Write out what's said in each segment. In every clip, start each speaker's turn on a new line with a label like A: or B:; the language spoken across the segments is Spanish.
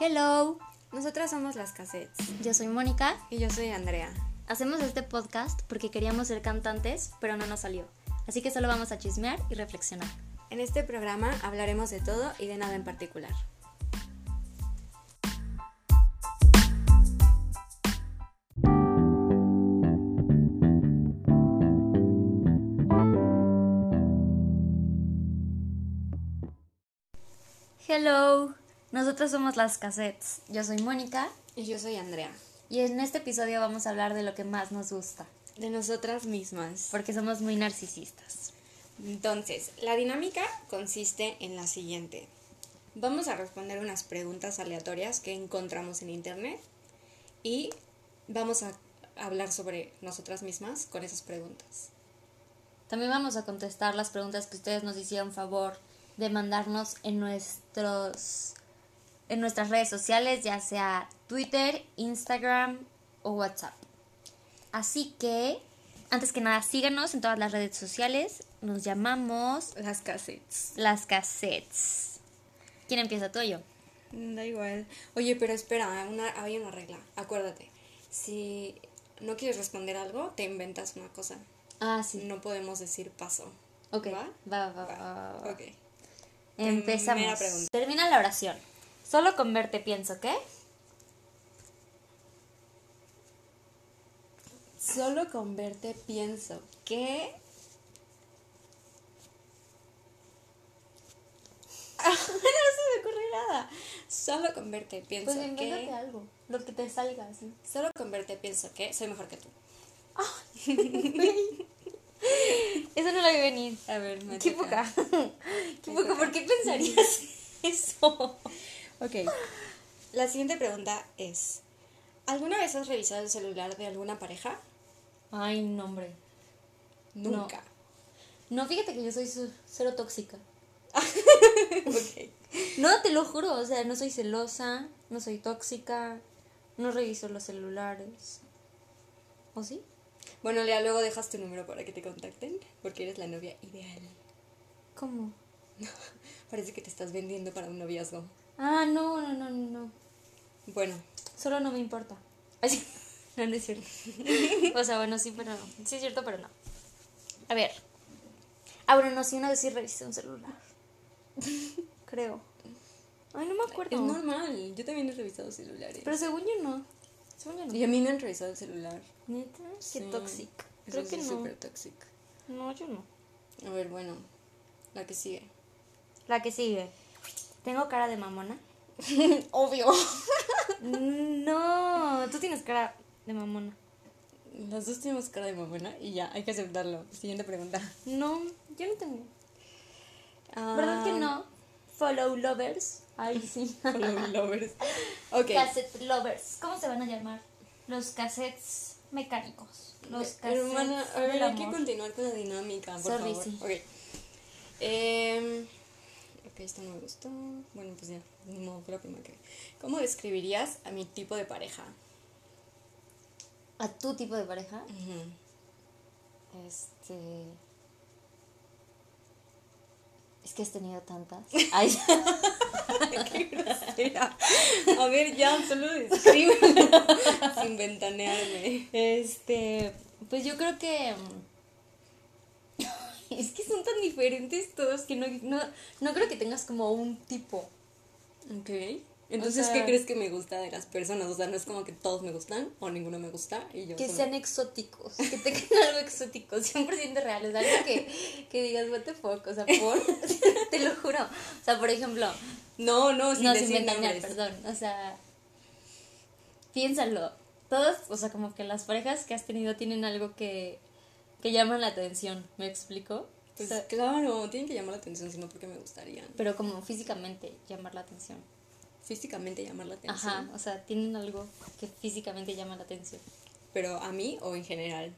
A: Hello,
B: Nosotras somos las cassettes.
A: yo soy Mónica.
B: Y yo soy Andrea.
A: Hacemos este podcast porque queríamos ser cantantes, pero no nos salió. Así que solo vamos a chismear y reflexionar.
B: En este programa hablaremos de todo y de nada en particular.
A: Hello, nosotros somos las cassettes. Yo soy Mónica
B: Y yo soy Andrea.
A: y en este episodio vamos a hablar de lo que más nos gusta,
B: De nosotras mismas.
A: porque somos muy narcisistas.
B: Entonces, la dinámica consiste en la siguiente. Vamos a responder unas preguntas aleatorias que encontramos en internet y vamos a hablar sobre nosotras mismas con esas preguntas.
A: También vamos a contestar las preguntas que ustedes nos hicieron favor de mandarnos en nuestros en nuestras redes sociales, ya sea Twitter, Instagram o WhatsApp. Así que, antes que nada, síganos en todas las redes sociales. Nos llamamos
B: Las cassettes.
A: las cassettes. ¿Quién empieza tú o yo?
B: Mm, Da igual. Oye, pero espera, una, hay una regla. Acuérdate. Si no quieres responder algo, te inventas una cosa.
A: Ah, sí.
B: No podemos decir paso.
A: Ok.
B: ¿Va?
A: Va, va, va,
B: Va.
A: va.
B: Ok.
A: Empezamos. Termina la oración. Solo con verte pienso que.
B: Solo con verte pienso que... no se me ocurre nada. Solo con verte pienso
A: Pues
B: que...
A: algo. Lo que te salga, sí.
B: Solo con verte pienso que soy mejor que tú.
A: Eso no lo vi venir.
B: A ver, me
A: Qué
B: toca.
A: poca. Qué poca. ¿Por qué pensarías eso?
B: Ok. La siguiente pregunta es... ¿Alguna vez has revisado el celular de alguna pareja?
A: Ay, no, hombre.
B: Nunca.
A: No, fíjate que yo soy cero tóxica.
B: ok.
A: No, te lo juro. O sea, no soy celosa, no soy tóxica, no reviso los celulares. ¿O sí?
B: Bueno, Lea, luego dejas tu número para que te contacten, porque eres la novia ideal.
A: ¿Cómo?
B: Parece que te estás vendiendo para un noviazgo.
A: Ah, no, no, no, no, no.
B: Bueno,
A: Solo no me importa. Ay, sí. No, no es cierto. O sea, bueno, sí, pero no. Sí es cierto, pero no. A ver. Ah, bueno, no, sí, una vez sí revisé un celular. Creo. Ay, no me acuerdo.
B: es normal. Yo también he revisado celulares.
A: Pero según yo no. Según yo no.
B: Y a mí me han revisado el celular.
A: ¿Neta? Qué
B: Sí.
A: tóxico. Creo que
B: es
A: no.
B: súper tóxico.
A: No, yo no.
B: A ver, bueno, la que sigue.
A: La que sigue. ¿Tengo cara de mamona?
B: Obvio.
A: No, tú tienes cara de mamona.
B: Las dos tenemos cara de mamona y ya, hay que aceptarlo. Siguiente pregunta.
A: No, yo no tengo.
B: Ah,
A: ¿Verdad que no? Follow lovers. Ay, sí.
B: Follow lovers. Ok.
A: Cassette lovers. ¿Cómo se van a llamar? Los cassettes mecánicos. Los cassettes
B: Hermana, a ver, hay que continuar con la dinámica, por
A: Sorry,
B: favor.
A: sí.
B: Ok. Em, ok, esto no me gustó. Bueno, pues ya, no fue la primera que vi. ¿Cómo describirías a mi tipo de pareja?
A: ¿A tu tipo de pareja? Este. Es que has tenido tantas. Ay,
B: Qué grosera. A ver, ya, solo descríbelo sin ventanearme.
A: este. Pues yo creo que. Es que son tan diferentes todos que no, no, no creo que tengas como un tipo.
B: Ok. Entonces,
A: sea-
B: ¿qué crees que me gusta de las personas? O sea, no es como que todos me gustan o ninguno me gusta y yo
A: Que
B: solo-
A: sean exóticos, que tengan algo exótico, 100% reales, algo que, que digas, what the fuck, o sea, por, te lo juro. O sea, por ejemplo,
B: No, no, sin
A: no sin
B: decir nombres.
A: perdón, o sea, piénsalo. Todos, o sea, como que las parejas que has tenido tienen algo que, que llaman la atención, ¿me explico?
B: Pues
A: O sea,
B: claro, tienen que llamar la atención, sino porque me gustarían.
A: pero como físicamente llamar la atención.
B: Físicamente llamar la atención.
A: Ajá, o sea, tienen algo que físicamente llama la atención.
B: Pero a mí o en general.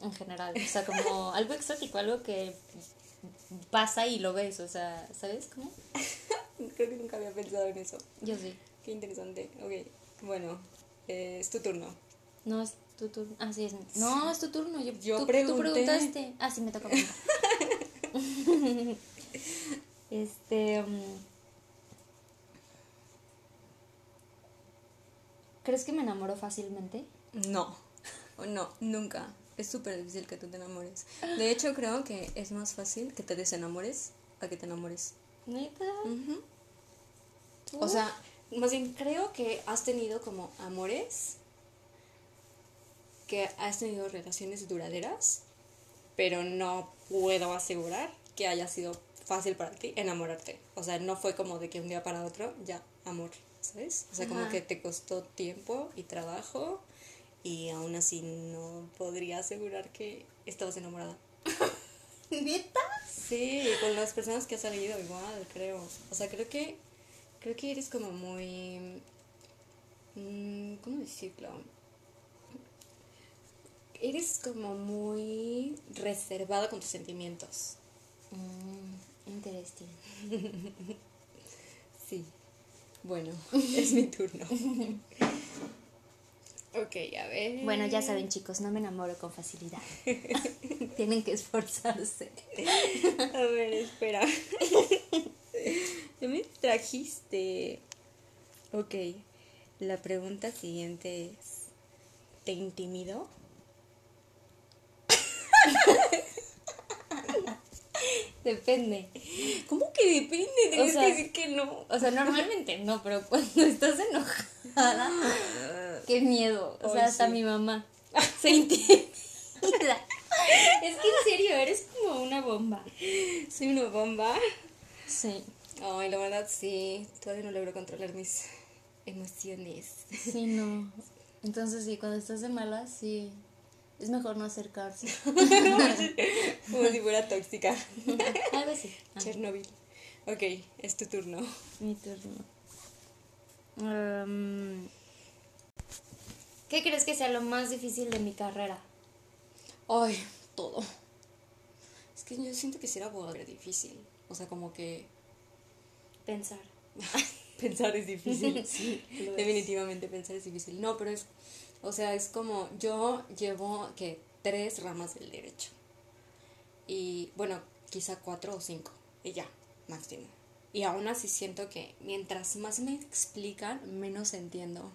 A: en general. O sea, como algo exótico, algo que pasa y lo ves, o sea, ¿sabes cómo?
B: Creo que nunca había pensado en eso.
A: Yo sí.
B: Qué interesante. Ok, bueno, eh, es tu turno.
A: No, es tu turno. Ah, sí, es. No, es tu turno. Yo,
B: Yo
A: tú,
B: pregunté.
A: Tú preguntaste. Ah, sí, me toca este. um, ¿Crees que me enamoro fácilmente?
B: No, no, nunca. Es súper difícil que tú te enamores. De hecho, creo que es más fácil que te desenamores a que te enamores.
A: ¿Neta?
B: Ujú. O sea, más bien creo que has tenido como amores, que has tenido relaciones duraderas, pero no puedo asegurar que haya sido fácil para ti enamorarte. O sea, no fue como de que un día para otro ya amor, ¿sabes? O sea, como que te costó tiempo y trabajo y aún así no podría asegurar que estabas enamorada.
A: ¿Neta?
B: Sí, con las personas que has salido igual, creo. O sea, creo que creo que eres como muy mm, ¿cómo decirlo? Eres como muy reservada con tus sentimientos.
A: Mm, interesting.
B: Sí. Bueno, es mi turno. Ok, a ver.
A: Bueno, ya saben, chicos, no me enamoro con facilidad. Tienen que esforzarse.
B: A ver, espera. Me trajiste. Ok, la pregunta siguiente es: ¿Te intimidó?
A: Depende.
B: ¿Cómo que depende? Tienes que decir que no.
A: O sea, normalmente no, pero cuando estás enojada, qué miedo. O sea, hasta
B: sí.
A: mi mamá se intimida. Es que en serio, eres como una bomba.
B: Soy una bomba.
A: Sí,
B: Ay, la verdad sí. Todavía no logro controlar mis emociones.
A: sí, no. Entonces, sí, cuando estás de malas, sí. Es mejor no acercarse.
B: Como si fuera tóxica.
A: Algo así. Ah,
B: Chernobyl. Ok, es tu turno.
A: mi turno. Um, ¿Qué crees que sea lo más difícil de mi carrera?
B: Ay, todo. Es que yo siento que ser abogado era difícil. O sea, como que
A: Pensar.
B: pensar es difícil.
A: Sí.
B: Definitivamente pensar es difícil. No, pero es, o sea, es como yo llevo que tres ramas del derecho. Y bueno, quizá cuatro o cinco. Y ya, máximo. Y aún así siento que mientras más me explican, menos entiendo.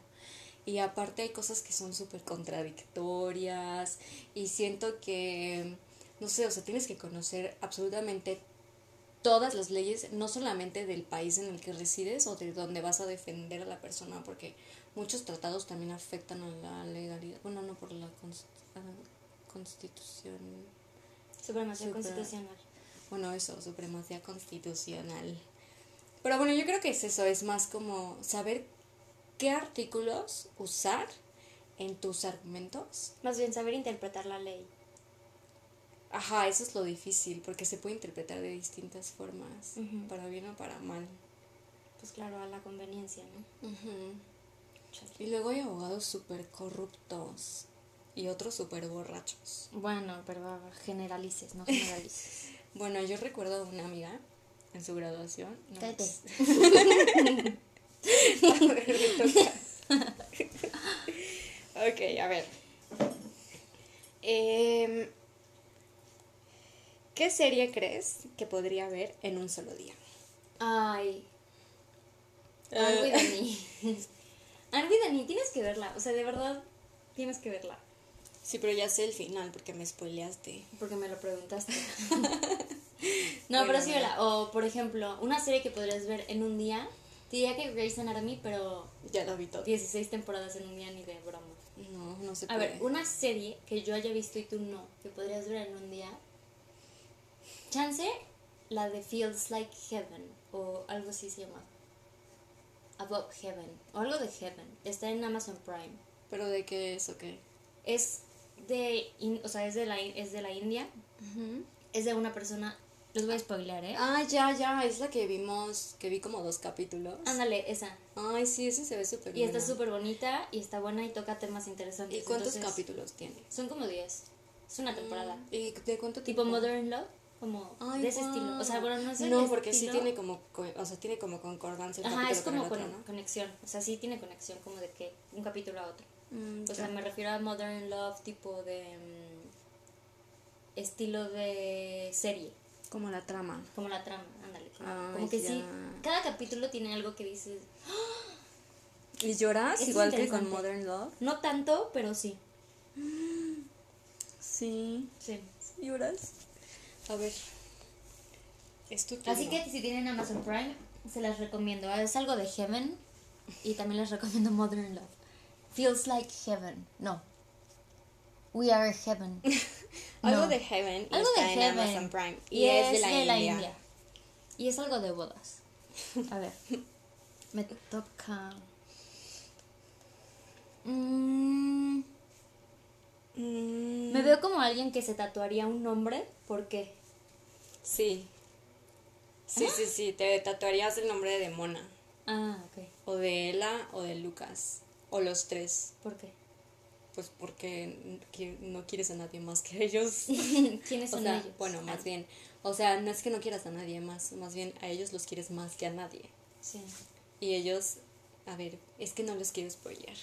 B: Y aparte hay cosas que son súper contradictorias. Y siento que, no sé, o sea, tienes que conocer absolutamente todas las leyes, no solamente del país en el que resides o de donde vas a defender a la persona, porque muchos tratados también afectan a la legalidad. Bueno, no por la cons- a la constitución.
A: Supremacía
B: Supra-
A: constitucional.
B: Bueno, eso, supremacía constitucional. Pero bueno, yo creo que es eso, es más como saber qué artículos usar en tus argumentos.
A: Más bien saber interpretar la ley.
B: Ajá, eso es lo difícil, porque se puede interpretar de distintas formas, para bien o para mal.
A: Pues claro, a la conveniencia, ¿no? Chale.
B: Y luego hay abogados súper corruptos y otros súper borrachos.
A: Bueno, pero generalices, no generalices.
B: Bueno, yo recuerdo a una amiga en su graduación. no, toca. ok, a ver. Em, ¿Qué serie crees que podría ver en un solo día?
A: Ay. Algo y
B: Eh.
A: Dani. Algo y Dani, tienes que verla. O sea, de verdad, tienes que verla.
B: Sí, pero ya sé el final porque me spoileaste.
A: Porque me lo preguntaste. no,
B: Bueno,
A: pero sí, vela. O, por ejemplo, una serie que podrías ver en un día. Te diría que Grey's Anatomy, pero
B: Ya la vi todo.
A: 16 temporadas en un día ni de broma.
B: No, no se
A: A
B: puede.
A: ver, una serie que yo haya visto y tú no, que podrías ver en un día. Chance, la de Feels Like Heaven, o algo así se llama. Above Heaven, o algo de Heaven. Está en Amazon Prime.
B: ¿Pero de qué es o qué?
A: Es de, in- o sea, es de la, es de la India. Es de una persona, los voy a spoilear, ¿eh?
B: Ah, ya, ya, es la que vimos, que vi como dos capítulos.
A: Ándale, esa.
B: Ay, sí, ese se ve súper
A: Y está
B: buena.
A: súper bonita y está buena y toca temas interesantes.
B: ¿Y cuántos
A: Entonces,
B: capítulos tiene?
A: Son como 10. Es una temporada.
B: ¿Y de cuánto
A: Tipo
B: tiempo?
A: Mother in Law, como
B: Ay,
A: de ese estilo. O sea, bueno, no es
B: No, porque sí tiene como, co- o sea, tiene como concordancia el
A: Ajá, es como
B: con el
A: con-
B: otro, ¿no?
A: conexión. O sea, sí tiene conexión como de que un capítulo a otro.
B: Mm,
A: O sea, me refiero a Modern Love tipo de mm, estilo de serie,
B: Como la trama.
A: como la trama, ándale. Como,
B: Ay,
A: como que sí, cada capítulo tiene algo que dices,
B: ¿Y lloras
A: Es
B: igual que con. Modern Love?
A: No tanto, pero sí.
B: Sí.
A: Sí.
B: ¿Lloras? A ver.
A: Así que si tienen Amazon Prime, se las recomiendo. Es algo de Heaven y también les recomiendo Modern Love. Feels like Heaven. No. We are Heaven.
B: Algo
A: No.
B: de Heaven y
A: Algo
B: está
A: de
B: en
A: Heaven.
B: Amazon Prime. Y, es, de la, India.
A: Y es algo de bodas. A ver. Me toca. Mm,
B: Mm,
A: me veo como alguien que se tatuaría un nombre. ¿Por qué?
B: Sí. Sí, sí, sí. Te tatuarías el nombre de Mona.
A: Ah, ok.
B: O de Ella o de Lucas. O los tres.
A: ¿Por qué?
B: Pues porque no quieres a nadie más que ellos.
A: ¿Quiénes
B: O
A: son
B: sea,
A: ellos?
B: bueno, más bien. O sea, no es que no quieras a nadie más. Más bien a ellos los quieres más que a nadie.
A: Sí.
B: Y ellos, a ver, es que no los quiero spoilear.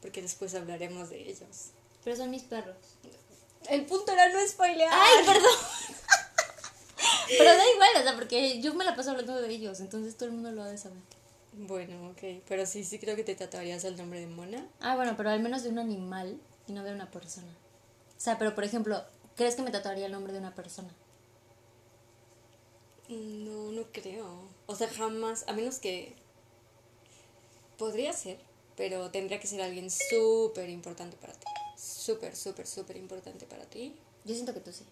B: Porque después hablaremos de ellos.
A: Pero son mis perros.
B: El punto era no spoilear.
A: ¡Ay, perdón! Pero da igual, o sea, porque yo me la paso hablando de ellos, entonces todo el mundo lo ha de saber.
B: Bueno, ok. Pero sí, sí creo que te tatuarías el nombre de Mona.
A: Ah, bueno, pero al menos de un animal y no de una persona. O sea, pero por ejemplo, ¿crees que me tatuaría el nombre de una persona?
B: No, no creo. O sea, jamás, a menos que... Podría ser, pero tendría que ser alguien súper importante para ti. Súper, súper, súper importante para ti.
A: Yo siento que tú sí.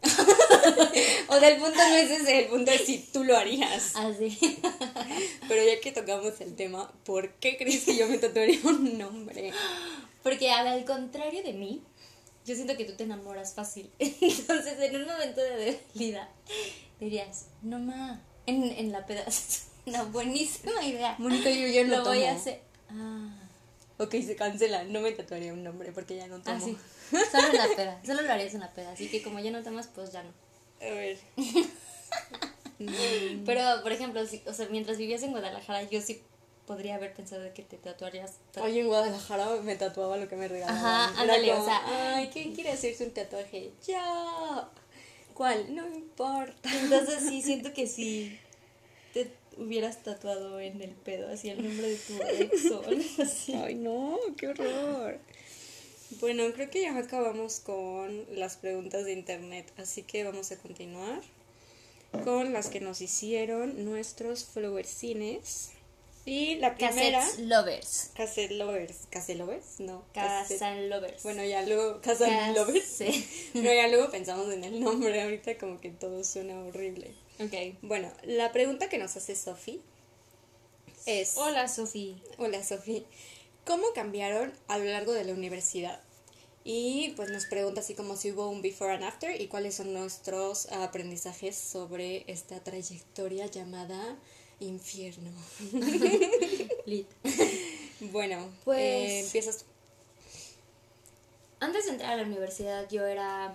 B: O sea, el punto no es ese, el punto es si tú lo harías.
A: Ah, sí.
B: Pero ya que tocamos el tema, ¿por qué crees que yo me tatuaría un nombre?
A: Porque al contrario de mí, yo siento que tú te enamoras fácil. Entonces, en un momento de debilidad, dirías, no ma, en, en la pedazo. Una buenísima idea.
B: Mónica, yo ya no
A: Lo voy a hacer. Ah.
B: Ok, se cancela. No me tatuaría un nombre porque ya no tomo.
A: Ah, sí. Solo en la peda. Solo lo harías en la peda. Así que como ya no tomas, pues ya no.
B: A ver.
A: Pero, por ejemplo, si, o sea, mientras vivías en Guadalajara, yo sí podría haber pensado de que te tatuarías. ta-
B: Hoy en Guadalajara me tatuaba lo que me regalaban.
A: Ajá, ándale, o sea-
B: Ay, ¿quién quiere hacerse un tatuaje? Yo. ¿Cuál? No importa.
A: Entonces sí, siento que si te hubieras tatuado en el pedo, así el nombre de tu ex o así.
B: Ay, no, qué horror. Bueno, creo que ya acabamos con las preguntas de internet, así que vamos a continuar con las que nos hicieron nuestros followercines. Y la primera,
A: Cassettes Lovers.
B: Cassette Lovers. ¿Cassette Lovers? No. cassette-
A: Casa Lovers.
B: Bueno, ya luego, Casa
A: Cas-
B: Lovers.
A: sí.
B: Pero ya luego pensamos en el nombre, ahorita como que todo suena horrible.
A: Ok.
B: Bueno, la pregunta que nos hace Sofi es...
A: Hola, Sofi.
B: Hola Sofi, ¿cómo cambiaron a lo largo de la universidad? Y pues nos pregunta así como si hubo un before and after y cuáles son nuestros aprendizajes sobre esta trayectoria llamada infierno.
A: Lit.
B: Bueno,
A: Pues-
B: eh, empiezas tú.
A: Antes de entrar a la universidad yo era...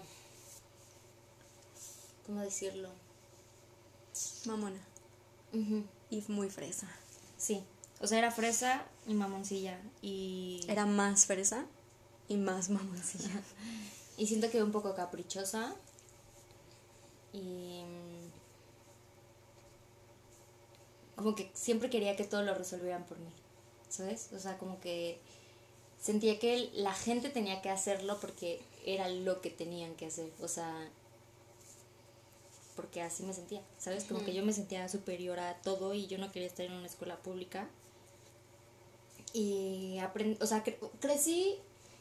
A: ¿Cómo decirlo?
B: Mamona. Y muy fresa.
A: Sí. O sea, era fresa y mamoncilla. Y...
B: Era más fresa y más mamoncilla.
A: Y siento que un poco caprichosa. Y. mm, Como que siempre quería que todo lo resolvieran por mí. ¿Sabes? O sea, como que sentía que la gente tenía que hacerlo porque era lo que tenían que hacer. O sea. Porque así me sentía, ¿sabes? Como que yo me sentía superior a todo y yo no quería estar en una escuela pública. Y aprendí, o sea, cre- crecí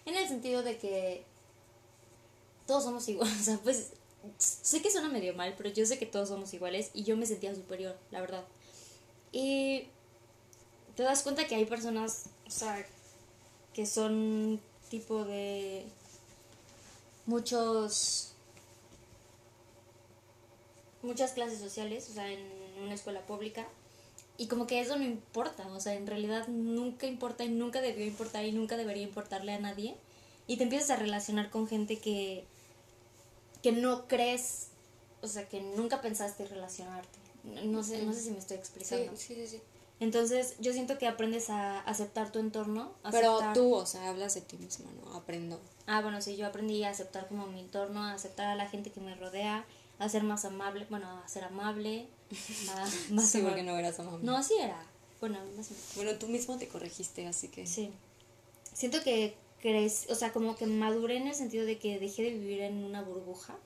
A: en el sentido de que todos somos iguales. O sea, pues sé que suena medio mal, pero yo sé que todos somos iguales y yo me sentía superior, la verdad. Y te das cuenta que hay personas, o sea, que son tipo de muchos muchas clases sociales, o sea, en una escuela pública y como que eso no importa, o sea, en realidad nunca importa y nunca debió importar y nunca debería importarle a nadie. Y te empiezas a relacionar con gente que, que no crees, o sea, que nunca pensaste relacionarte. No sé, no sé si me estoy explicando.
B: sí, sí, sí.
A: Entonces, yo siento que aprendes a aceptar tu entorno.
B: Pero
A: aceptar-
B: tú, o sea, hablas de ti misma, ¿no? Aprendo.
A: Ah, bueno, sí, yo aprendí a aceptar como mi entorno, a aceptar a la gente que me rodea, a ser más amable, bueno, a ser amable, a más
B: Sí, porque no eras amable.
A: No, sí era. Bueno, más.
B: Bueno, tú mismo te corregiste, así que...
A: Sí. Siento que crees, o sea, como que maduré en el sentido de que dejé de vivir en una burbuja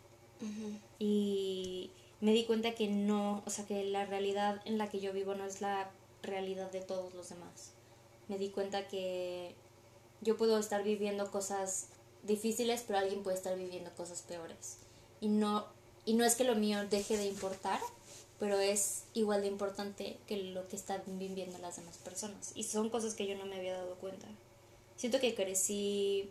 A: y me di cuenta que no, o sea, que la realidad en la que yo vivo no es la realidad de todos los demás. Me di cuenta que yo puedo estar viviendo cosas difíciles, pero alguien puede estar viviendo cosas peores. Y no, y no es que lo mío deje de importar, pero es igual de importante que lo que están viviendo las demás personas. Y son cosas que yo no me había dado cuenta. Siento que crecí,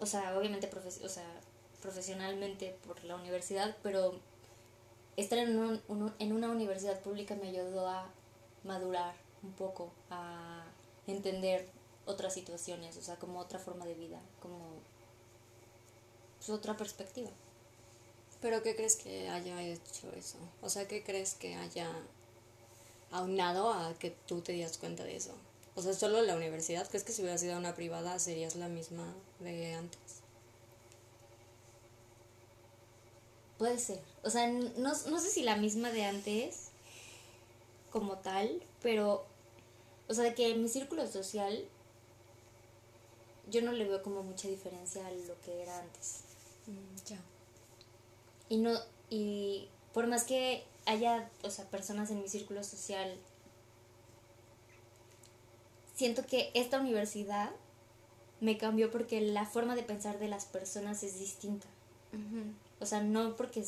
A: o sea, obviamente o sea, profesionalmente por la universidad, pero estar en, un, en una universidad pública me ayudó a madurar un poco, a entender otras situaciones, o sea, como otra forma de vida, como pues, otra perspectiva.
B: ¿Pero qué crees que haya hecho eso? O sea, ¿qué crees que haya aunado a que tú te dieras cuenta de eso? O sea, solo la universidad, ¿crees que si hubieras ido a una privada serías la misma de antes?
A: Puede ser. O sea, no, no sé si la misma de antes como tal, pero, o sea, de que mi círculo social yo no le veo como mucha diferencia a lo que era antes.
B: Mm, ya.
A: Y no, y por más que haya, o sea, personas en mi círculo social, siento que esta universidad me cambió porque la forma de pensar de las personas es distinta. O sea, no porque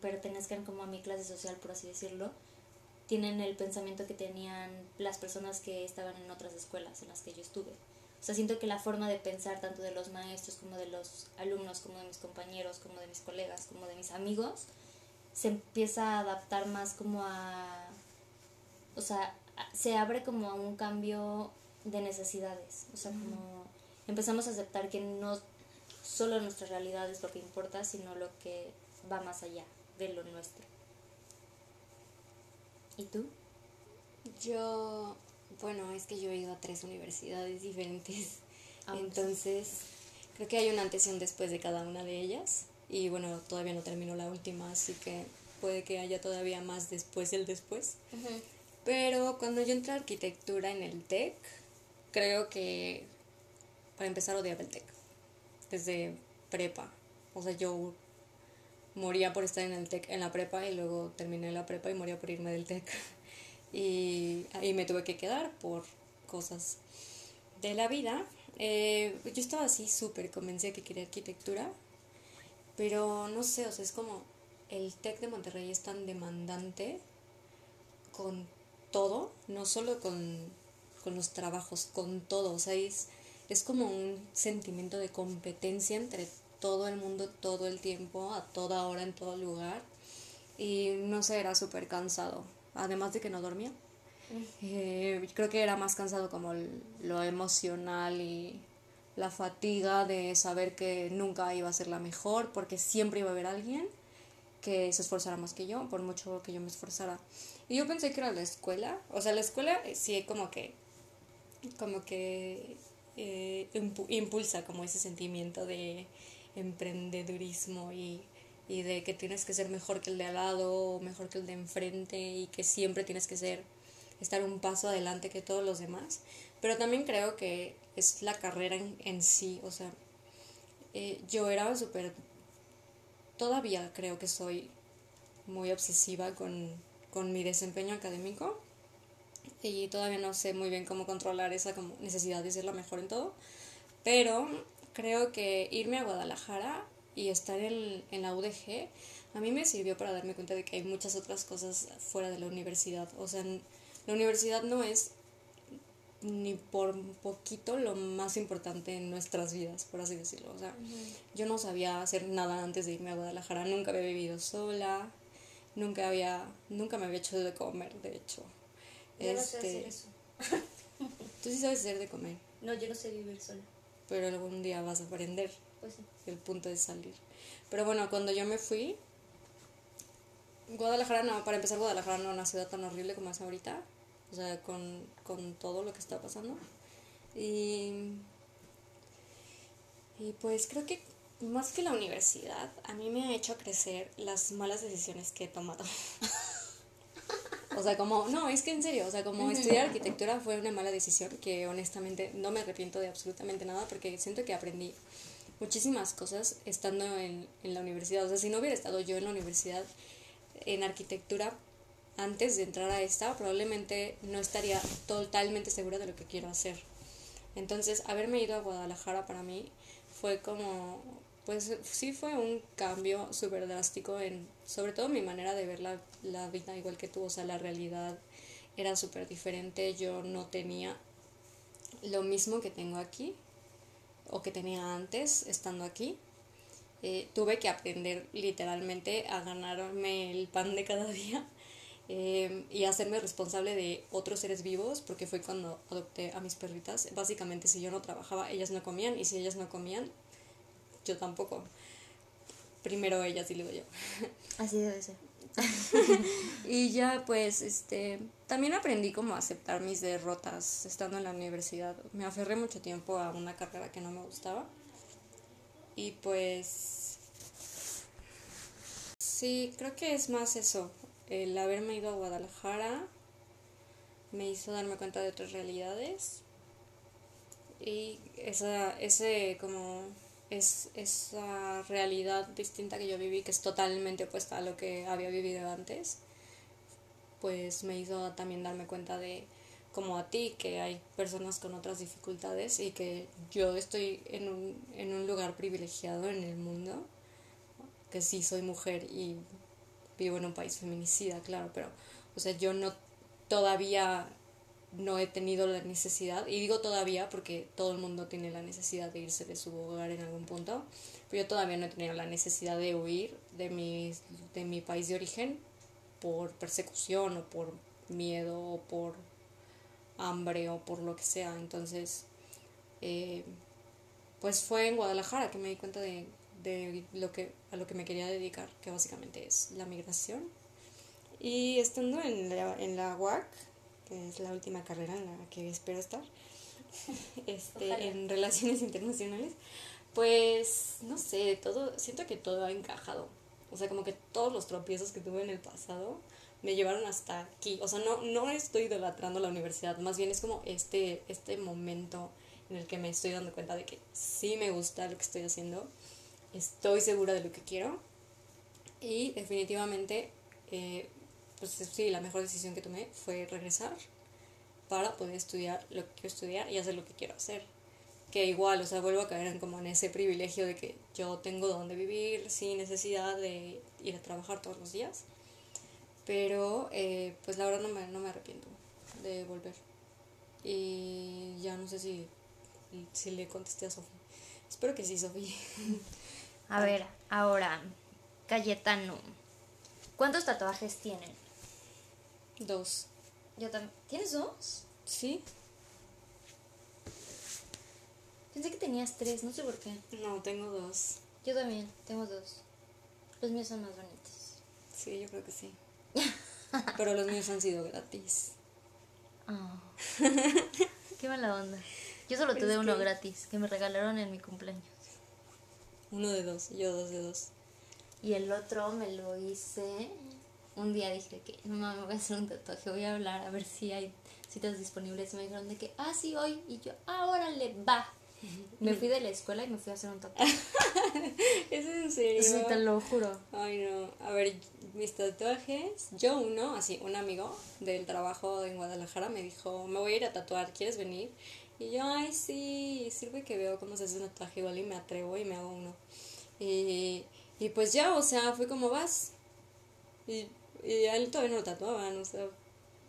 A: pertenezcan como a mi clase social, por así decirlo, tienen el pensamiento que tenían las personas que estaban en otras escuelas en las que yo estuve. O sea, siento que la forma de pensar tanto de los maestros como de los alumnos, como de mis compañeros, como de mis colegas, como de mis amigos, se empieza a adaptar más como a... O sea, se abre como a un cambio de necesidades. O sea, como empezamos a aceptar que no solo nuestra realidad es lo que importa, sino lo que va más allá de lo nuestro. ¿Y tú?
B: Yo bueno, es que yo he ido a tres universidades diferentes. Ah, Entonces, creo que hay una antes y un después de cada una de ellas. Y bueno, todavía no termino la última, así que puede que haya todavía más después del después. Pero cuando yo entré a arquitectura en el TEC, creo que para empezar odiaba el TEC. Desde prepa. O sea, yo moría por estar en el TEC en la prepa y luego terminé la prepa y moría por irme del TEC. Y ahí me tuve que quedar por cosas de la vida. Eh, yo estaba así súper convencida que quería arquitectura, pero no sé, o sea, es como el TEC de Monterrey es tan demandante con todo, no solo con, con los trabajos, con todo, o sea, es, es como un sentimiento de competencia entre todo el mundo, todo el tiempo, a toda hora, en todo lugar, y no sé, era súper cansado además de que no dormía. Eh, creo que era más cansado como lo emocional y la fatiga de saber que nunca iba a ser la mejor porque siempre iba a haber alguien que se esforzara más que yo, por mucho que yo me esforzara. Y yo pensé que era la escuela, o sea, la escuela eh, sí como que, como que eh, impulsa como ese sentimiento de emprendedurismo y y de que tienes que ser mejor que el de al lado mejor que el de enfrente y que siempre tienes que ser estar un paso adelante que todos los demás. Pero también creo que es la carrera en, en sí o sea eh, yo era súper todavía creo que soy muy obsesiva con, con mi desempeño académico y todavía no sé muy bien cómo controlar esa como necesidad de ser la mejor en todo pero creo que irme a Guadalajara y estar en, en la UDG a mí me sirvió para darme cuenta de que hay muchas otras cosas fuera de la universidad. O sea, la universidad no es ni por poquito lo más importante en nuestras vidas, por así decirlo. O sea, yo no sabía hacer nada antes de irme a Guadalajara, nunca había vivido sola, nunca había, nunca me había hecho de comer, de hecho.
A: Yo no sé hacer este, eso.
B: Tú sí sabes hacer de comer.
A: No, yo no sé vivir sola.
B: Pero algún día vas a aprender.
A: Pues
B: el punto de salir. Pero bueno, cuando yo me fui, Guadalajara no, para empezar Guadalajara no es una ciudad tan horrible como es ahorita, o sea, con, con todo lo que está pasando. Y, y pues creo que más que la universidad, a mí me ha hecho crecer las malas decisiones que he tomado. O sea, como, no, es que en serio, o sea, como estudiar arquitectura fue una mala decisión que honestamente no me arrepiento de absolutamente nada porque siento que aprendí muchísimas cosas estando en, en la universidad. O sea, si no hubiera estado yo en la universidad en arquitectura antes de entrar a esta, probablemente no estaría totalmente segura de lo que quiero hacer. Entonces, haberme ido a Guadalajara para mí fue como, pues sí fue un cambio súper drástico en, sobre todo mi manera de ver la, la vida igual que tú, o sea, la realidad era súper diferente, yo no tenía lo mismo que tengo aquí o que tenía antes estando aquí. Eh, tuve que aprender literalmente a ganarme el pan de cada día eh, y hacerme responsable de otros seres vivos, porque fue cuando adopté a mis perritas. Básicamente, si yo no trabajaba, ellas no comían, y si ellas no comían, yo tampoco. Primero ellas y luego yo.
A: Así debe ser.
B: y ya pues este también aprendí como a aceptar mis derrotas estando en la universidad. Me aferré mucho tiempo a una carrera que no me gustaba. Y pues sí, creo que es más eso, el haberme ido a Guadalajara me hizo darme cuenta de otras realidades y esa ese como es esa realidad distinta que yo viví que es totalmente opuesta a lo que había vivido antes pues me hizo también darme cuenta de como a ti que hay personas con otras dificultades y que yo estoy en un, en un lugar privilegiado en el mundo que sí soy mujer y vivo en un país feminicida, claro, pero, o sea, yo no todavía no he tenido la necesidad, y digo todavía porque todo el mundo tiene la necesidad de irse de su hogar en algún punto, pero yo todavía no he tenido la necesidad de huir de mi, de mi país de origen por persecución o por miedo o por hambre o por lo que sea. Entonces, eh, pues fue en Guadalajara que me di cuenta de, de lo que, a lo que me quería dedicar, que básicamente es la migración. Y estando en la, en la UAC, que es la última carrera en la que espero estar, este, en relaciones internacionales, pues no sé, todo, siento que todo ha encajado. O sea, como que todos los tropiezos que tuve en el pasado me llevaron hasta aquí. O sea, no, no estoy idolatrando la universidad, más bien es como este, este momento en el que me estoy dando cuenta de que sí me gusta lo que estoy haciendo estoy segura de lo que quiero y definitivamente, eh, pues sí, la mejor decisión que tomé fue regresar para poder estudiar lo que quiero estudiar y hacer lo que quiero hacer. Que igual, o sea, vuelvo a caer en como en ese privilegio de que yo tengo donde vivir sin necesidad de ir a trabajar todos los días. Pero, eh, pues la verdad no me, no me arrepiento de volver. Y ya no sé si, si le contesté a Sofía. Espero que sí, Sofía.
A: A ver, ahora, Cayetano. ¿Cuántos tatuajes tienen?
B: Dos.
A: Yo también. ¿Tienes dos?
B: Sí.
A: Pensé que tenías tres, no sé por qué.
B: No, tengo dos.
A: Yo también, tengo dos. Los míos son más bonitos.
B: Sí, yo creo que sí. Pero los míos han sido gratis.
A: Oh. qué mala onda. Yo solo tuve uno gratis, que me regalaron en mi cumpleaños.
B: Uno de dos, yo dos de dos.
A: Y el otro me lo hice. Un día dije que no me voy a hacer un tatuaje, voy a hablar a ver si hay citas disponibles. Y me dijeron de que, ah, sí, hoy. Y yo, ah, órale, va. Me fui de la escuela y me fui a hacer un tatuaje.
B: ¿Es en serio?
A: Sí, te lo juro.
B: Ay, no. A ver, mis tatuajes. Yo uno, así, un amigo del trabajo en Guadalajara me dijo, me voy a ir a tatuar, ¿quieres venir? Y yo, ay, sí, sirve que veo cómo se hace un tatuaje igual y me atrevo y me hago uno. Y, y pues ya, o sea, fue como vas. Y, y a él todavía no lo tatuaban, o sea,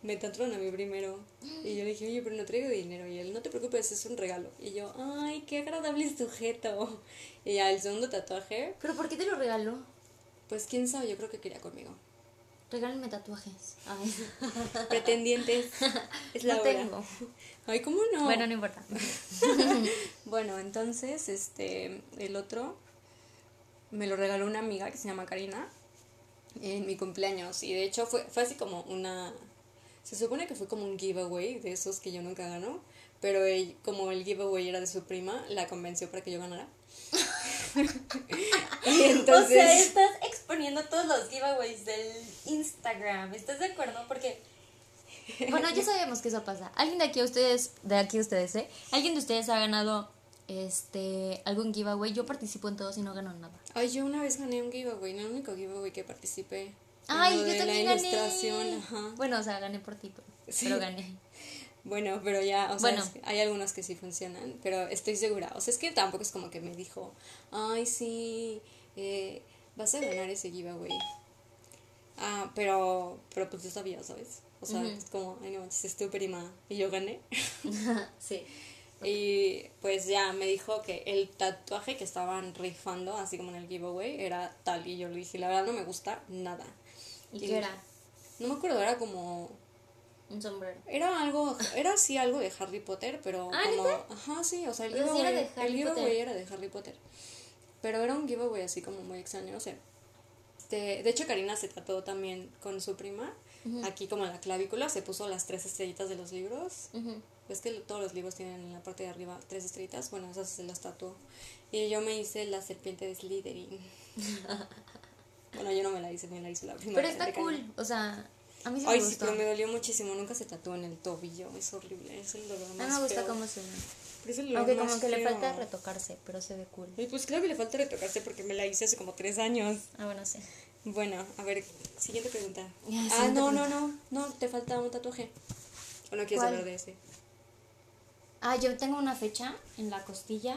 B: me tatuaron a mí primero. Y yo le dije, oye, pero no traigo dinero. Y él, no te preocupes, es un regalo. Y yo, ay, qué agradable sujeto. Y ya el segundo tatuaje.
A: ¿Pero por qué te lo regaló?
B: Pues quién sabe, yo creo que quería conmigo.
A: Regálenme tatuajes. Ay.
B: Pretendientes. Es la
A: no
B: hora.
A: tengo.
B: Ay, ¿cómo no?
A: Bueno, no importa.
B: bueno, entonces, este, el otro me lo regaló una amiga que se llama Karina en mi cumpleaños. Y de hecho fue, fue así como una... Se supone que fue como un giveaway de esos que yo nunca gano. Pero él, como el giveaway era de su prima, la convenció para que yo ganara. y entonces...
A: O sea, estás exponiendo todos los giveaways del Instagram. ¿Estás de acuerdo? Porque Bueno, ya sabemos que eso pasa. ¿Alguien de aquí ustedes, de aquí ustedes, eh? ¿Alguien de ustedes ha ganado este algún giveaway? Yo participo en todos y no gano nada.
B: Ay, yo una vez gané un giveaway, no el único giveaway que participé.
A: Ay, yo también gané. Bueno, o sea, gané por ti, pero, gané.
B: Bueno, pero ya, o sea, hay algunos que sí funcionan, pero estoy segura. O sea, es que tampoco es como que me dijo, ay, sí, eh, vas a ganar ese giveaway. Ah, pero, pero pues yo sabía, ¿sabes? O sea, es como, ay, no es tu prima. Y yo gané. sí. Y pues ya me dijo que el tatuaje que estaban rifando, así como en el giveaway, era tal. Y yo le dije, la verdad no me gusta nada.
A: ¿Y, qué era?
B: No me acuerdo, era como
A: un sombrero.
B: Era algo, era así algo de Harry Potter, pero
A: ¿Ah,
B: como, ajá, sí, o sea, el giveaway, era de Harry el giveaway era de Harry Potter. Pero era un giveaway así como muy extraño, no sé. Este, de hecho Karina se trató también con su prima, aquí como en la clavícula, se puso las tres estrellitas de los libros. Es que todos los libros tienen en la parte de arriba tres estrellitas, bueno, esas se las tatuó. Y yo me hice la serpiente de Slytherin. bueno, yo no me la hice, me la hice la prima.
A: Pero está cool, o sea, a mí sí
B: Ay, me sí, pero me dolió muchísimo. Nunca se tatuó en el tobillo. Es horrible. Es el dolor más
A: A mí me gusta cómo se ve. Aunque como que le falta retocarse, pero se ve cool.
B: pues claro que le falta retocarse porque me la hice hace como tres años.
A: Ah, bueno, sí.
B: Bueno, a ver, siguiente pregunta. ah, no, no, no. No, te falta un tatuaje. ¿O no quieres hablar de ese?
A: Ah, yo tengo una fecha en la costilla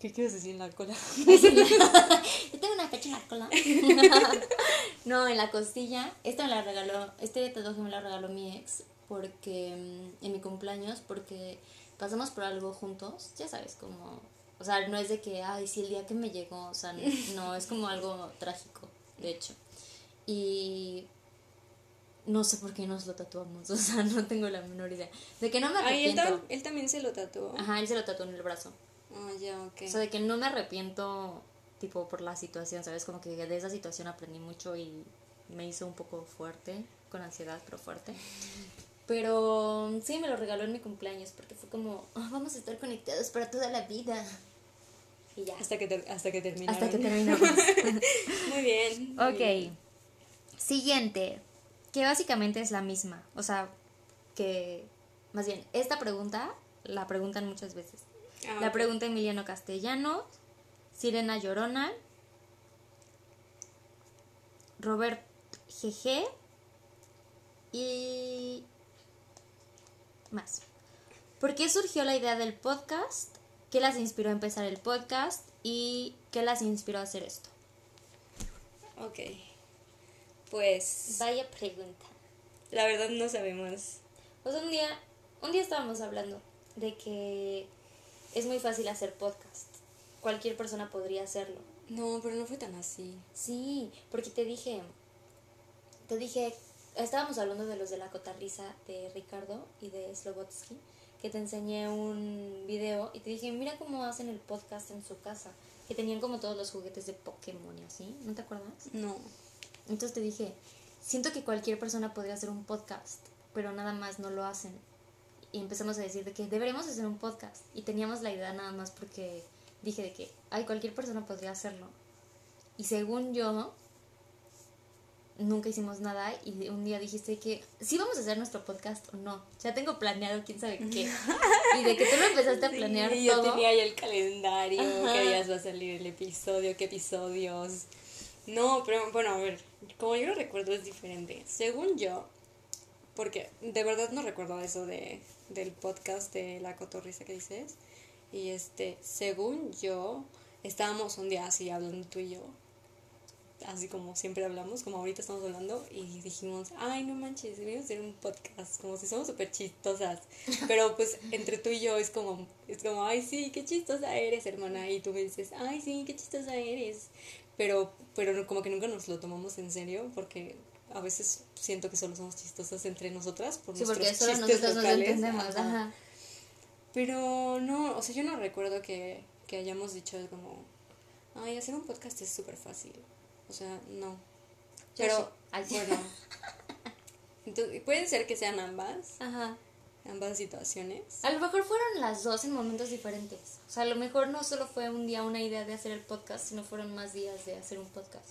B: ¿Qué quieres decir en la cola?
A: Yo tengo una fecha en la cola. no, en la costilla. Esta me la regaló, este tatuaje me lo regaló mi ex porque mm, en mi cumpleaños, porque pasamos por algo juntos, ya sabes, como, o sea, no es de que, ay, sí, el día que me llegó, o sea, no, es como algo trágico, de hecho. Y no sé por qué nos lo tatuamos, o sea, no tengo la menor idea. De que no me arrepiento.
B: Ay, él, él, también se lo tatuó.
A: Ajá, él se lo tatuó en el brazo.
B: Ah, ya, ok.
A: O sea, de que no me arrepiento, tipo, por la situación, ¿sabes? Como que de esa situación aprendí mucho y me hizo un poco fuerte, con ansiedad, pero fuerte. Pero sí, me lo regaló en mi cumpleaños porque fue como, ah, vamos a estar conectados para toda la vida. Y ya.
B: Hasta que, hasta que terminamos.
A: Hasta que terminamos.
B: muy bien.
A: ok. Siguiente, que básicamente es la misma. O sea, que, más bien, esta pregunta la preguntan muchas veces. Ah, la pregunta Emiliano Castellano, Sirena Llorona, Robert GG y más. ¿Por qué surgió la idea del podcast? ¿Qué las inspiró a empezar el podcast? ¿Y qué las inspiró a hacer esto?
B: Ok. Pues...
A: Vaya pregunta.
B: La verdad no sabemos.
A: Pues un día, un día estábamos hablando de que es muy fácil hacer podcast. Cualquier persona podría hacerlo.
B: No, pero no fue tan así.
A: Sí, porque te dije, te dije, estábamos hablando de los de la cotarriza de Ricardo y de Slobotsky, que te enseñé un video y te dije, mira cómo hacen el podcast en su casa, que tenían como todos los juguetes de Pokémon y así, ¿no te acuerdas?
B: No.
A: Entonces te dije, siento que cualquier persona podría hacer un podcast, pero nada más no lo hacen y empezamos a decir de que deberemos hacer un podcast. Y teníamos la idea nada más porque dije de que, ay, cualquier persona podría hacerlo. Y según yo, nunca hicimos nada y un día dijiste que sí vamos a hacer nuestro podcast o no. Ya tengo planeado quién sabe qué. Y de que tú lo empezaste a planear
B: sí, todo. Yo tenía ahí el calendario, qué días va a salir el episodio, qué episodios. No, pero bueno, a ver, como yo lo recuerdo es diferente. Según yo, porque de verdad no recuerdo eso de del podcast de La Cotorrisa que dices. Y este, según yo, estábamos un día así hablando tú y yo, así como siempre hablamos, como ahorita estamos hablando, y dijimos, ay, no manches, debemos hacer un podcast, como si somos súper chistosas. Pero pues entre tú y yo es como, es como, ay, sí, qué chistosa eres, hermana. Y tú me dices, ay, sí, qué chistosa eres. Pero, pero como que nunca nos lo tomamos en serio, porque a veces siento que solo somos chistosas entre nosotras por sí, nuestros porque solo chistes locales. Nos Ajá. Pero no, o sea, yo no recuerdo que, que hayamos dicho como, ay, hacer un podcast es súper fácil. O sea, no. Pero, bueno. Entonces, pueden ser que sean ambas. Ajá. Ambas situaciones.
A: A lo mejor fueron las dos en momentos diferentes. O sea, a lo mejor no solo fue un día una idea de hacer el podcast, sino fueron más días de hacer un podcast.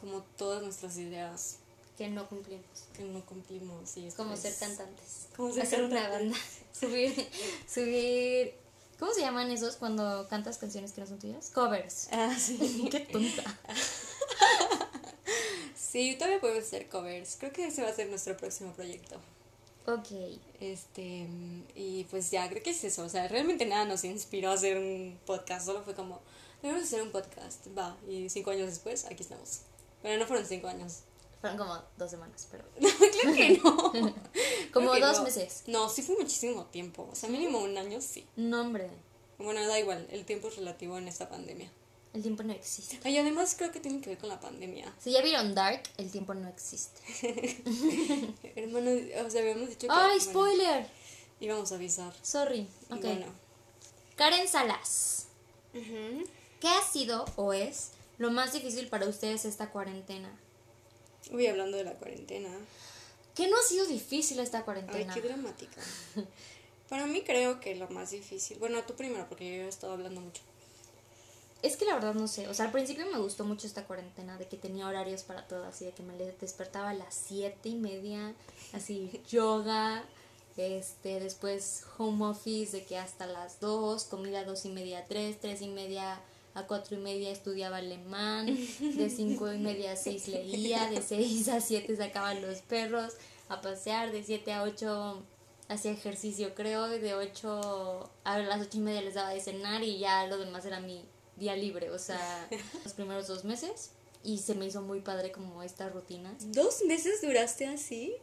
B: Como todas nuestras ideas
A: que no cumplimos.
B: Que no cumplimos, sí.
A: Como ser cantantes.
B: Como ser
A: Hacer una banda. subir, subir. ¿Cómo se llaman esos cuando cantas canciones que no son tuyas? Covers.
B: Ah, sí.
A: Qué tonta.
B: Sí, todavía podemos hacer covers. Creo que ese va a ser nuestro próximo proyecto.
A: Ok.
B: Este, y pues ya, creo que es eso. O sea, realmente nada nos inspiró a hacer un podcast. Solo fue como, debemos hacer un podcast. Va, y cinco años después, aquí estamos. Pero no fueron cinco años.
A: Fueron como dos semanas, pero.
B: No, claro que no.
A: Como
B: que
A: dos
B: no.
A: meses.
B: No, sí fue muchísimo tiempo. O sea, mínimo un año sí.
A: No, hombre.
B: Bueno, da igual, el tiempo es relativo en esta pandemia.
A: El tiempo no existe.
B: Y además creo que tiene que ver con la pandemia.
A: Si ya vieron Dark, el tiempo no existe.
B: Hermano, o sea, habíamos dicho que
A: ¡Ay,
B: bueno,
A: spoiler!
B: íbamos a avisar.
A: Sorry.
B: Y
A: Ok.
B: Bueno.
A: Karen Salas. ¿Qué ha sido o es lo más difícil para ustedes esta cuarentena?
B: Uy, hablando de la cuarentena.
A: ¿Qué no ha sido difícil esta
B: Ay,
A: cuarentena?
B: qué dramática. Para mí creo que lo más difícil. Bueno, tú primero, porque yo he estado hablando mucho.
A: Es que la verdad no sé. O sea, al principio me gustó mucho esta cuarentena de que tenía horarios para todas y de que me despertaba a las siete y media, así yoga, este, después home office de que hasta las dos, comida dos y media a tres, tres y media a cuatro y media estudiaba alemán, de cinco y media a seis leía, de seis a siete sacaban los perros a pasear, de siete a ocho hacía ejercicio creo, y de ocho a las ocho y media les daba de cenar y ya lo demás era mi día libre, o sea, los primeros dos meses y se me hizo muy padre como esta rutina.
B: ¿Dos meses duraste así?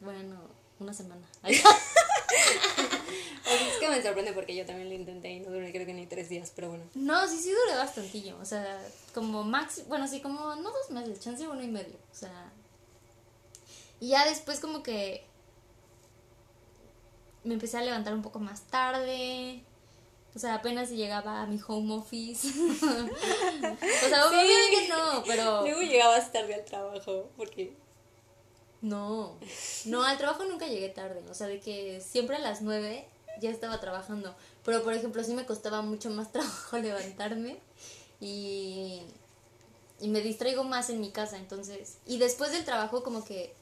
A: Bueno, una semana.
B: Es que me sorprende porque yo también lo intenté y no duré creo que ni tres días, pero bueno.
A: No, sí, sí duré bastantillo. O sea, como max, bueno, sí, como no dos meses, chance uno y medio. O sea. Y ya después como que me empecé a levantar un poco más tarde. O sea, apenas si llegaba a mi home office. o sea, obviamente no, pero.
B: Luego llegabas tarde al trabajo porque...
A: No, no, al trabajo nunca llegué tarde, o sea, de que siempre a las nueve ya estaba trabajando, pero por ejemplo sí me costaba mucho más trabajo levantarme y, y me distraigo más en mi casa, entonces, y después del trabajo como que,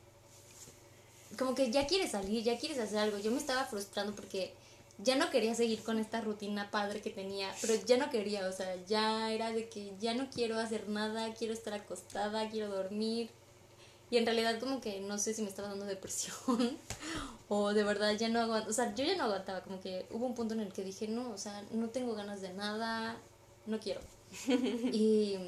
A: como que ya quieres salir, ya quieres hacer algo, yo me estaba frustrando porque ya no quería seguir con esta rutina padre que tenía, pero ya no quería, o sea, ya era de que ya no quiero hacer nada, quiero estar acostada, quiero dormir. Y en realidad como que no sé si me estaba dando depresión o de verdad ya no aguantaba, o sea, yo ya no aguantaba, como que hubo un punto en el que dije, no, o sea, no tengo ganas de nada, no quiero. y,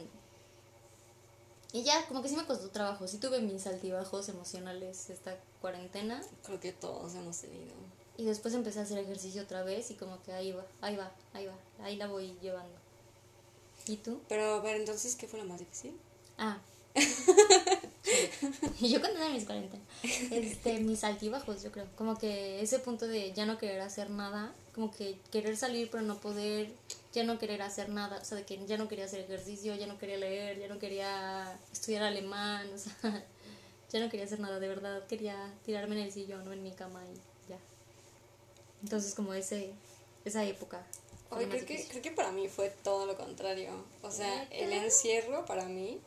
A: y ya, como que sí me costó trabajo, sí tuve mis altibajos emocionales esta cuarentena
B: Creo que todos hemos tenido.
A: Y después empecé a hacer ejercicio otra vez y como que ahí va, ahí va, ahí va, ahí la voy llevando. ¿Y tú?
B: Pero a ver, entonces, ¿qué fue lo más difícil?
A: Ah. y yo cuando mis 40. Este, mis altibajos, yo creo. Como que ese punto de ya no querer hacer nada, como que querer salir pero no poder, ya no querer hacer nada, o sea, de que ya no quería hacer ejercicio, ya no quería leer, ya no quería estudiar alemán, o sea, ya no quería hacer nada, de verdad quería tirarme en el sillón o en mi cama y. Entonces como ese esa época. más
B: creo que, creo que para mí fue todo lo contrario. O sea, el encierro para mí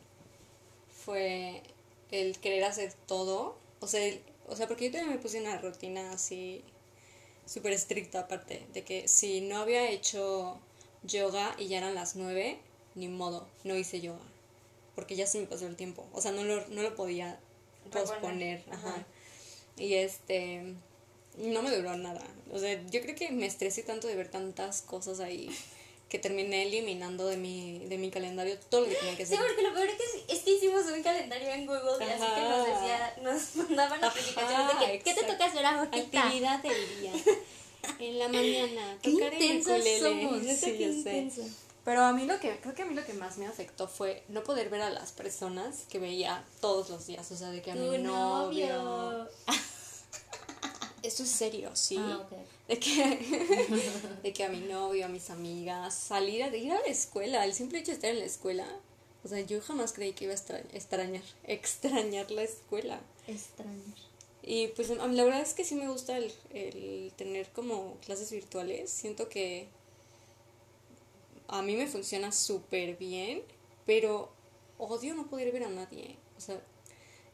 B: fue el querer hacer todo. O sea, el- o sea, porque yo también me puse una rutina así súper estricta aparte. De que si no había hecho yoga y ya eran las nueve, ni modo, no hice yoga. Porque ya se me pasó el tiempo. O sea, no lo, no lo podía posponer. Ajá.
A: Ajá.
B: Y este no me duró nada. O sea, yo creo que me estresé tanto de ver tantas cosas ahí que terminé eliminando de mi, de mi calendario todo lo que tenía que
A: Sí,
B: hacer.
A: porque lo peor es que, es que hicimos un calendario en Google y así que nos decía, nos mandaban notificaciones de que, ¿qué te toca hacer ahorita?
B: Actividad del día. En la mañana.
A: Qué
B: tocar el
A: intensas
B: ukulele.
A: somos,
B: Sí,
A: qué intensa.
B: Pero a mí lo que, creo que a mí lo que más me afectó fue no poder ver a las personas que veía todos los días. O sea, de que a
A: Tu
B: mi novio.
A: novio.
B: Esto es serio, sí.
A: Ah.
B: De que, de que a mi novio, a mis amigas, salir a ir a la escuela, el simple hecho de estar en la escuela. O sea, yo jamás creí que iba a extra- extrañar, extrañar la escuela.
A: Extraño.
B: Y pues a mí la verdad es que sí me gusta el, el tener como clases virtuales. Siento que a mí me funciona súper bien, pero odio no poder ver a nadie. O sea,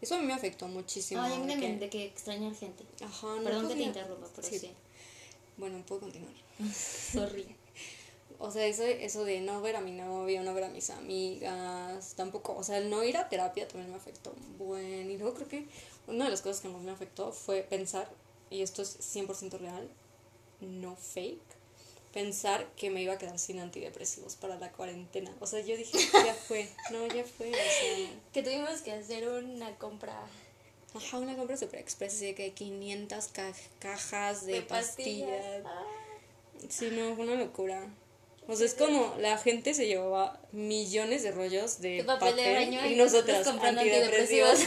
B: Eso a mí me afectó muchísimo.
A: Ay,
B: de que-
A: de que extrañar gente.
B: Ajá, no
A: Perdón que te interrumpa, pero sí.
B: Bueno, puedo continuar.
A: Sorry.
B: O sea, eso, eso de no ver a mi novio, no ver a mis amigas, tampoco, o sea, el no ir a terapia también me afectó un buen. Y luego creo que una de las cosas que más me afectó fue pensar, y esto es 100% real, no fake, pensar que me iba a quedar sin antidepresivos para la cuarentena. O sea, yo dije, ya fue, no, ya fue, o sea...
A: Que tuvimos que hacer una compra
B: Ajá, una compra super express, así de que 500 ca- cajas de,
A: de
B: pastillas.
A: pastillas. Ah.
B: Sí, no, fue una locura. O sea, es como la gente se llevaba millones de rollos de
A: papel de baño
B: y, nosotras antidepresivos.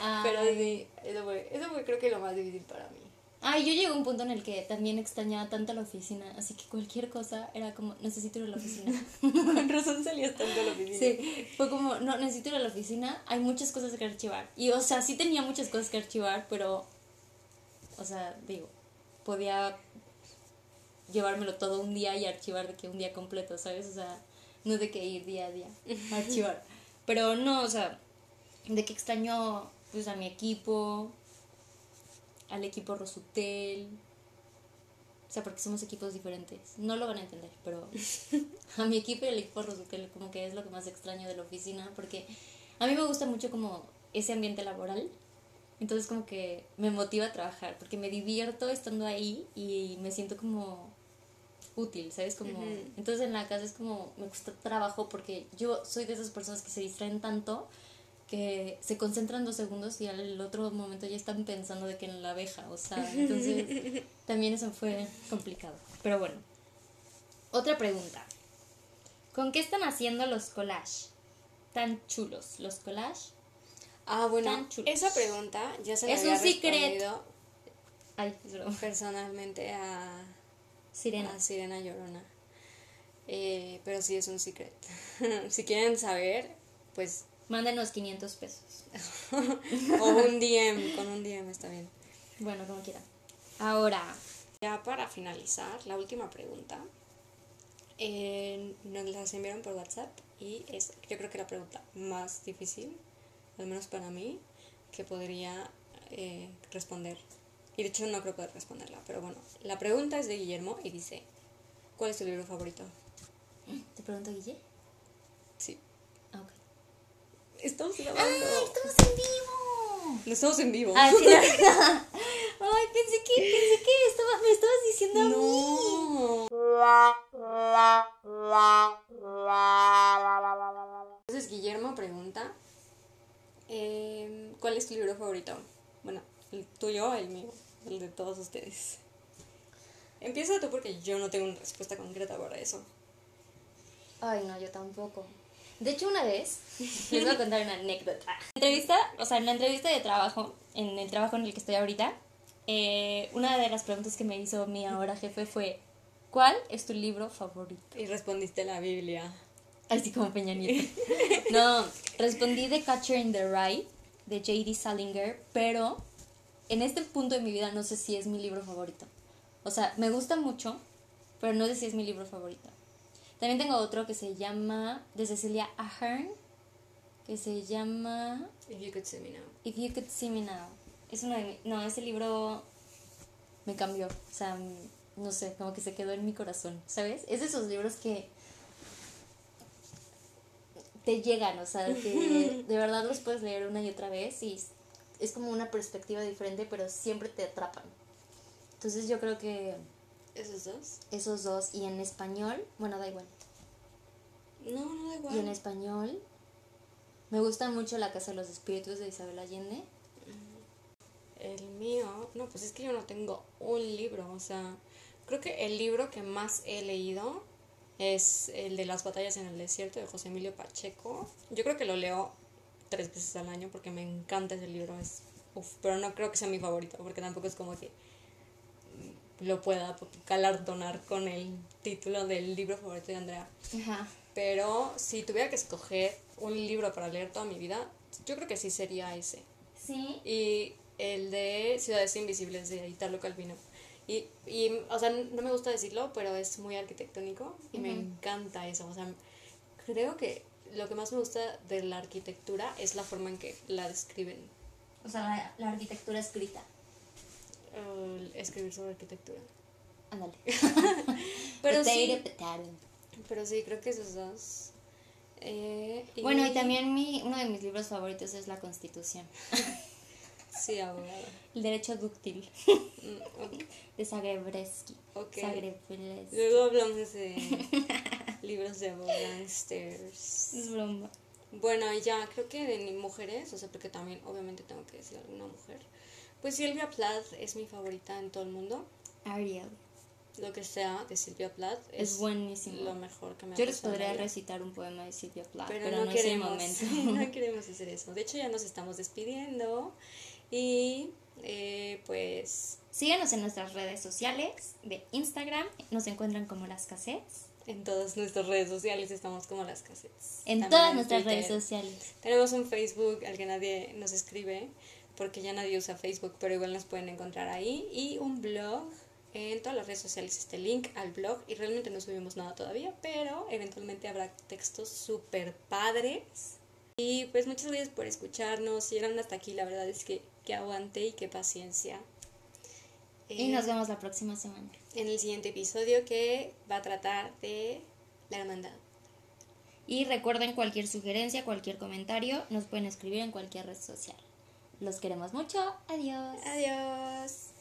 A: Ay.
B: Pero sí, eso fue, eso fue creo que lo más difícil para mí.
A: Ay, yo llegué a un punto en el que también extrañaba tanto la oficina, así que cualquier cosa era como, necesito ir a la oficina.
B: Con razón salías tanto a la oficina.
A: Sí, fue como, no, necesito ir a la oficina, hay muchas cosas que archivar. Y, o sea, sí tenía muchas cosas que archivar, pero, o sea, digo, podía llevármelo todo un día y archivar de que un día completo, ¿sabes? O sea, no de que ir día a día a archivar. Pero no, o sea, de que extraño, pues, a mi equipo, al equipo Rosutel. O sea, porque somos equipos diferentes. No lo van a entender, pero a mi equipo y al equipo Rosutel como que es lo que más extraño de la oficina, porque a mí me gusta mucho como ese ambiente laboral. Entonces como que me motiva a trabajar, porque me divierto estando ahí y me siento como útil, ¿sabes? Como,
B: Ujú.
A: Entonces en la casa es como, me gusta trabajo porque yo soy de esas personas que se distraen tanto que se concentran dos segundos y al otro momento ya están pensando de que en la abeja, o sea, entonces también eso fue complicado. Pero bueno, otra pregunta. ¿Con qué están haciendo los collage? Tan chulos, los collage.
B: Ah, bueno,
A: Tan chulos.
B: esa pregunta ya se la
A: Es
B: había
A: un
B: respondido
A: Ay,
B: personalmente a,
A: Sirena.
B: a Sirena Llorona. Eh, pero sí es un secret. si quieren saber, pues
A: Mándenos 500 pesos.
B: o un DM, con un DM está bien.
A: Bueno, como quieran. Ahora,
B: Ya para finalizar, la última pregunta. eh, nos las enviaron por WhatsApp y es yo creo que la pregunta más difícil, al menos para mí, que podría eh, responder. Y de hecho no creo poder responderla, pero bueno, la pregunta es de Guillermo y dice, ¿cuál es tu libro favorito?
A: ¿te pregunto, Guille? Ah.
B: Estamos grabando.
A: ¡Estamos en vivo!
B: No estamos en vivo.
A: Ah, sí, no. Ay, pensé que, pensé que estaba, me estabas diciendo a mí.
B: No. Entonces Guillermo pregunta, em, ¿cuál es tu libro favorito? Bueno, el tuyo, el mío, el de todos ustedes. Empieza tú porque yo no tengo una respuesta concreta para eso.
A: Ay, no, yo tampoco. De hecho, una vez, les voy a contar una anécdota. Entrevista, o sea, en la entrevista de trabajo, en el trabajo en el que estoy ahorita, eh, una de las preguntas que me hizo mi ahora jefe fue, ¿cuál es tu libro favorito?
B: Y respondiste la Biblia.
A: Así como Peña Nieto. No, respondí The Catcher in the Rye, de J.D. Salinger, pero en este punto de mi vida no sé si es mi libro favorito. O sea, me gusta mucho, pero no sé si es mi libro favorito. También tengo otro que se llama, de Cecilia Ahern, que se llama
B: If you could see me now.
A: If You Could See Me Now. Es uno de mi- no, ese libro me cambió, o sea, no sé, como que se quedó en mi corazón, ¿sabes? Es de esos libros que te llegan, o sea, que de verdad los puedes leer una y otra vez y es como una perspectiva diferente, pero siempre te atrapan. Entonces yo creo que
B: ¿Esos dos?
A: esos dos y en español, bueno, da igual.
B: No, no da igual.
A: Y en español me gusta mucho La Casa de los Espíritus de Isabel Allende.
B: El mío, no, pues es que yo no tengo un libro, o sea, creo que el libro que más he leído es el de las batallas en el desierto de José Emilio Pacheco. Yo creo que lo leo tres veces al año porque me encanta ese libro, es, uf, pero no creo que sea mi favorito, porque tampoco es como que lo pueda galardonar con el título del libro favorito de Andrea.
A: Ajá.
B: Pero si tuviera que escoger un libro para leer toda mi vida, yo creo que sí sería ese.
A: Sí.
B: Y el de Ciudades Invisibles de Italo Calvino. Y, y, o sea, no me gusta decirlo, pero es muy arquitectónico y me encanta eso. O sea, creo que lo que más me gusta de la arquitectura es la forma en que la describen.
A: O sea, la, la arquitectura escrita.
B: Uh, escribir sobre arquitectura.
A: Ándale.
B: Pero sí, pero sí, creo que esos dos. Eh,
A: Bueno, y también mi, uno de mis libros favoritos es La Constitución.
B: Sí, abogado.
A: El derecho dúctil
B: Mm,
A: de Zagrebreski. Zagrebreski.
B: Luego hablamos de libros de gangsters.
A: Es broma.
B: Bueno, ya, creo que de ni mujeres, o sea, porque también obviamente tengo que decir alguna mujer. Pues Silvia Plath es mi favorita en todo el mundo.
A: Ariel.
B: Lo que sea de Silvia Plath
A: Es,
B: es,
A: buenísimo.
B: lo mejor que me ha
A: Yo les podría recitar un poema de Silvia Plath,
B: pero,
A: pero,
B: no,
A: no, es el
B: queremos,
A: momento.
B: no queremos hacer eso. De hecho, ya nos estamos despidiendo y eh, pues
A: Síganos en nuestras redes sociales de Instagram. Nos encuentran como las cassettes.
B: en todas nuestras redes sociales estamos como las cassettes.
A: En
B: También
A: todas nuestras
B: Twitter.
A: redes sociales.
B: Tenemos un Facebook al que nadie nos escribe porque ya nadie usa Facebook, pero igual nos pueden encontrar ahí. Y un blog. En todas las redes sociales este link al blog y realmente no subimos nada todavía, pero eventualmente habrá textos súper padres. Y pues muchas gracias por escucharnos. Si llegaron hasta aquí, la verdad es que, que aguante y que paciencia.
A: Y
B: Eh,
A: nos vemos la próxima semana.
B: en el siguiente episodio que va a tratar de la hermandad.
A: Y recuerden cualquier sugerencia, cualquier comentario, nos pueden escribir en cualquier red social. Los queremos mucho. Adiós.
B: Adiós.